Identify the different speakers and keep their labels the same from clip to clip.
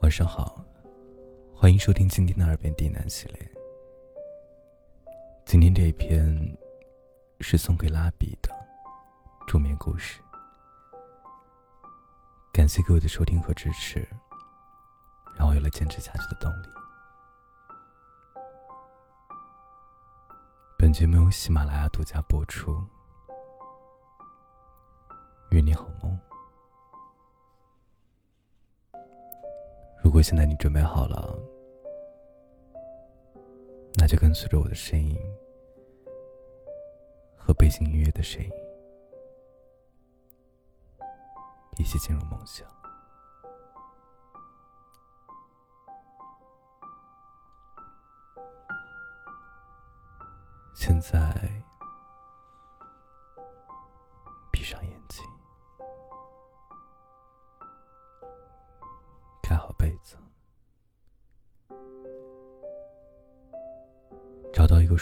Speaker 1: 晚上好，欢迎收听今天的耳边低喃系列。今天这一篇是送给拉比的助眠故事。感谢各位的收听和支持，让我有了坚持下去的动力。本节目由喜马拉雅独家播出。愿你好梦。如果现在你准备好了，那就跟随着我的声音和背景音乐的声音，一起进入梦乡。现在，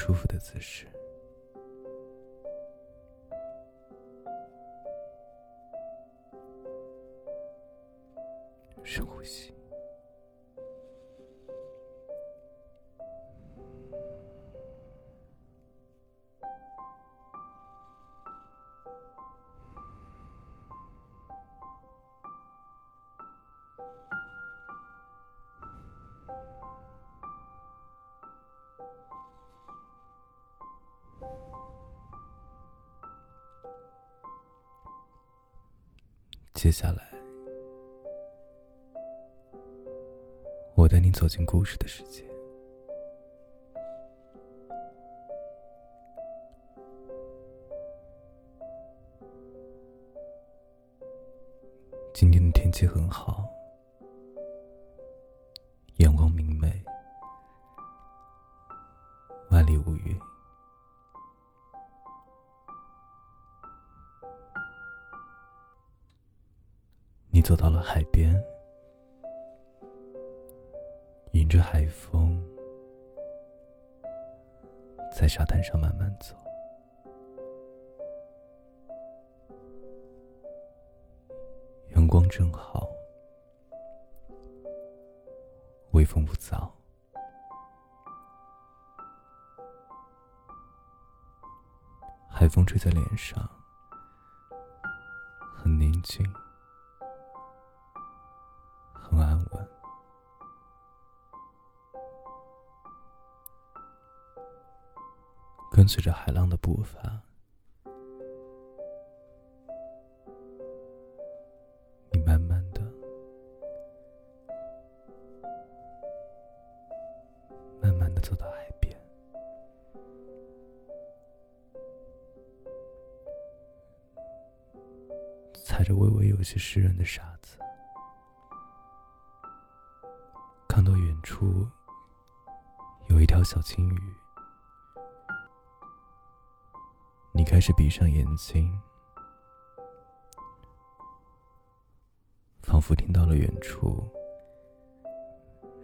Speaker 1: 舒服的姿势，深呼吸。接下来，我带你走进故事的世界。今天的天气很好，走到了海边，迎着海风，在沙滩上慢慢走。阳光正好，微风不燥，海风吹在脸上，很宁静。很安稳，跟随着海浪的步伐，你慢慢的、慢慢的走到海边，踩着微微有些湿润的沙子。处有一条小金鱼，你开始闭上眼睛，仿佛听到了远处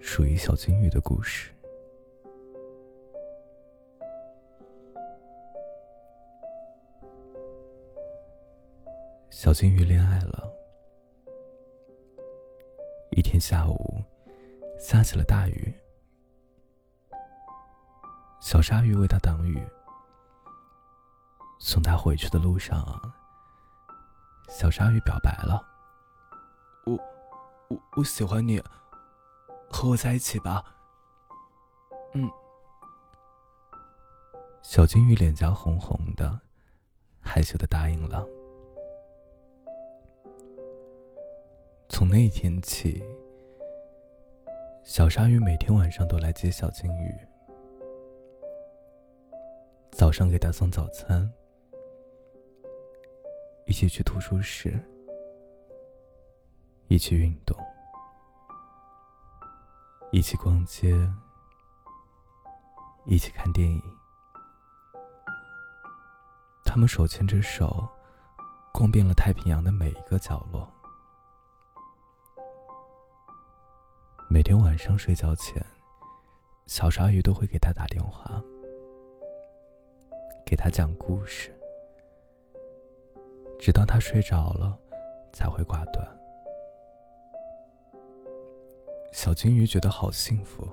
Speaker 1: 属于小金鱼的故事。小金鱼恋爱了，一天下午。下起了大雨，小鲨鱼为他挡雨。送他回去的路上，小鲨鱼表白了：“
Speaker 2: 我，我我喜欢你，和我在一起吧。”嗯。
Speaker 1: 小金鱼脸颊红红的，害羞的答应了。从那一天起。小鲨鱼每天晚上都来接小金鱼，早上给他送早餐，一起去图书室，一起运动，一起逛街，一起看电影。他们手牵着手，逛遍了太平洋的每一个角落。每天晚上睡觉前，小鲨鱼都会给他打电话，给他讲故事，直到他睡着了才会挂断。小金鱼觉得好幸福。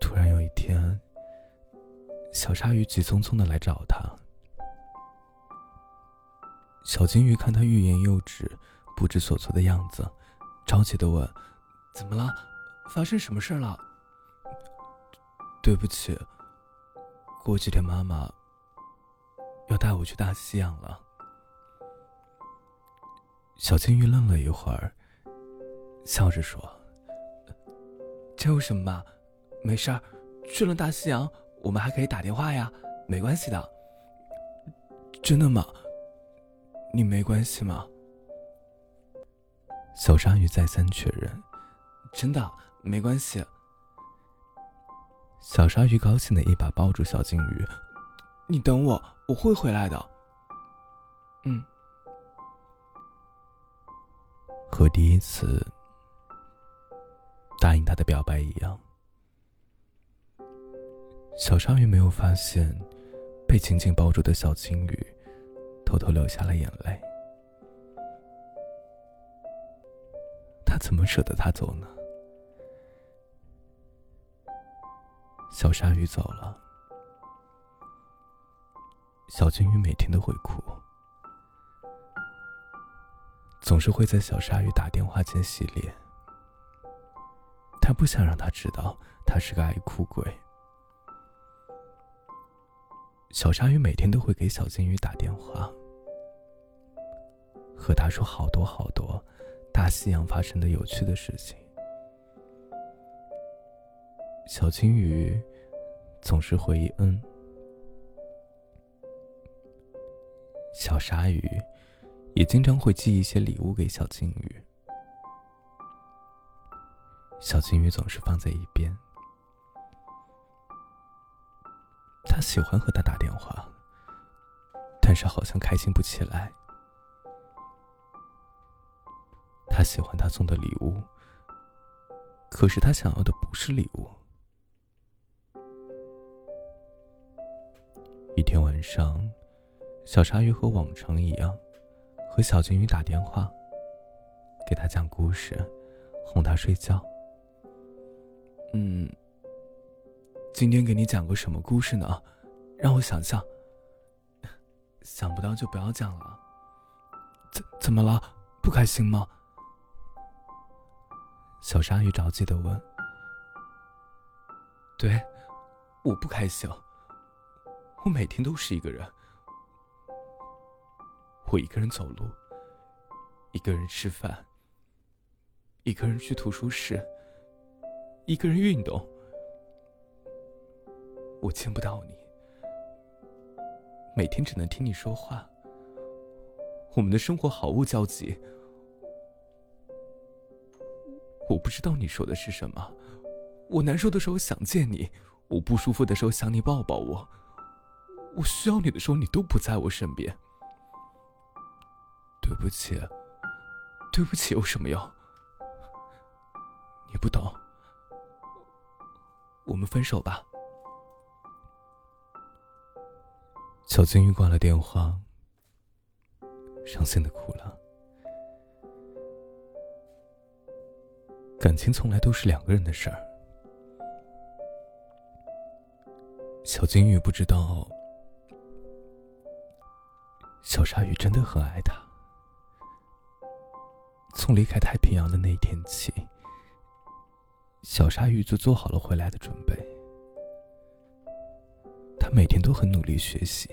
Speaker 1: 突然有一天，小鲨鱼急匆匆的来找他。小金鱼看他欲言又止、不知所措的样子，着急的问：“
Speaker 2: 怎么了？发生什么事了？”
Speaker 1: 对不起，过几天妈妈要带我去大西洋了。小金鱼愣了一会儿，笑着说：“
Speaker 2: 这有什么嘛？没事儿，去了大西洋，我们还可以打电话呀，没关系的。”
Speaker 1: 真的吗？你没关系吗？小鲨鱼再三确认：“
Speaker 2: 真的没关系。”
Speaker 1: 小鲨鱼高兴的一把抱住小金鱼：“
Speaker 2: 你等我，我会回来的。”嗯。
Speaker 1: 和第一次答应他的表白一样，小鲨鱼没有发现被紧紧抱住的小金鱼偷偷流下了眼泪。怎么舍得他走呢？小鲨鱼走了，小金鱼每天都会哭，总是会在小鲨鱼打电话前洗脸。他不想让他知道他是个爱哭鬼。小鲨鱼每天都会给小金鱼打电话，和他说好多好多大西洋发生的有趣的事情。小金鱼总是回忆：“嗯。”小鲨鱼也经常会寄一些礼物给小金鱼，小金鱼总是放在一边。他喜欢和他打电话，但是好像开心不起来。他喜欢他送的礼物，可是他想要的不是礼物。一天晚上，小鲨鱼和往常一样，和小金鱼打电话，给他讲故事，哄他睡觉。
Speaker 2: 嗯，今天给你讲个什么故事呢？让我想想。想不到就不要讲了。怎怎么了？不开心吗？
Speaker 1: 小鲨鱼着急的问。
Speaker 2: 对，我不开心。我每天都是一个人，我一个人走路，一个人吃饭，一个人去图书室，一个人运动。我见不到你，每天只能听你说话。我们的生活毫无交集，我不知道你说的是什么。我难受的时候想见你，我不舒服的时候想你抱抱我。我需要你的时候，你都不在我身边。对不起，对不起，有什么用？你不懂。我们分手吧。
Speaker 1: 小金鱼挂了电话，伤心的哭了。感情从来都是两个人的事儿。小金鱼不知道。小鲨鱼真的很爱他。从离开太平洋的那一天起，小鲨鱼就做好了回来的准备。他每天都很努力学习，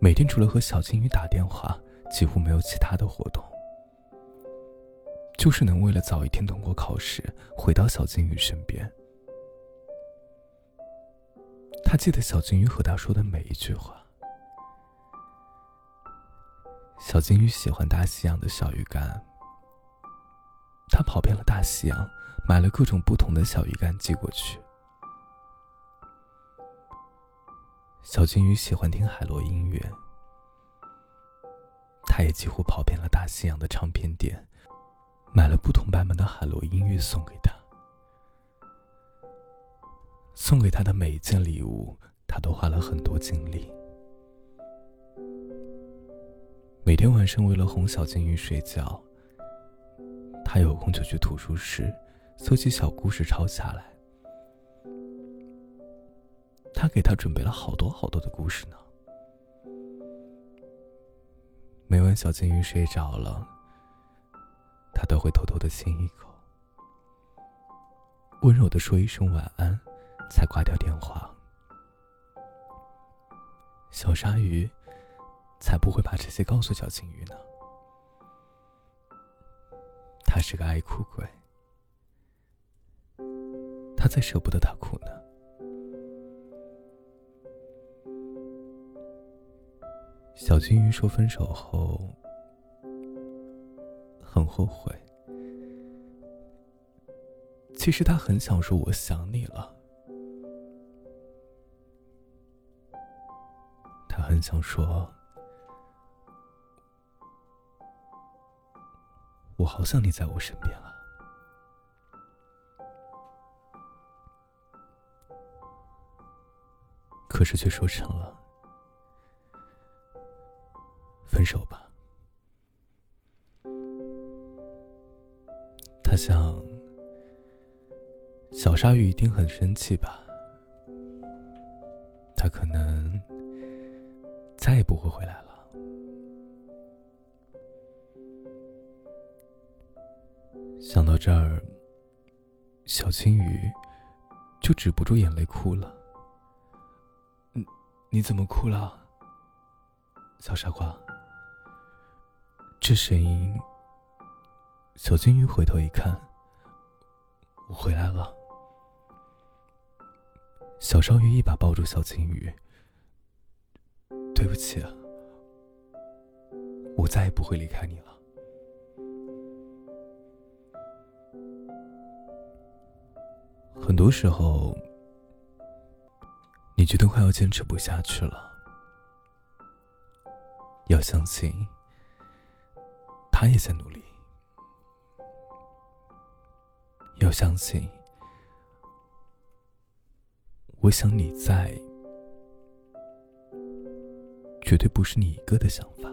Speaker 1: 每天除了和小金鱼打电话，几乎没有其他的活动，就是能为了早一天通过考试，回到小金鱼身边。他记得小金鱼和他说的每一句话。小金鱼喜欢大西洋的小鱼干，他跑遍了大西洋，买了各种不同的小鱼干寄过去。小金鱼喜欢听海螺音乐，他也几乎跑遍了大西洋的唱片店，买了不同版本的海螺音乐送给他。送给他的每一件礼物，他都花了很多精力。每天晚上，为了哄小金鱼睡觉，他有空就去图书室搜集小故事抄下来。他给他准备了好多好多的故事呢。每晚小金鱼睡着了，他都会偷偷的亲一口，温柔的说一声晚安，才挂掉电话。小鲨鱼才不会把这些告诉小金鱼呢。他是个爱哭鬼，他才舍不得他哭呢。小金鱼说分手后很后悔，其实他很想说我想你了，他很想说。我好想你在我身边啊！可是却说成了分手吧。他想，小鲨鱼一定很生气吧？他可能再也不会回来了。想到这儿，小青鱼就止不住眼泪哭了。
Speaker 2: 你你怎么哭了，
Speaker 1: 小傻瓜？这声音，小金鱼回头一看，我回来了。小章鱼一把抱住小金鱼，对不起，我再也不会离开你了。很多时候，你觉得快要坚持不下去了，要相信，他也在努力；要相信，我想你在，绝对不是你一个的想法。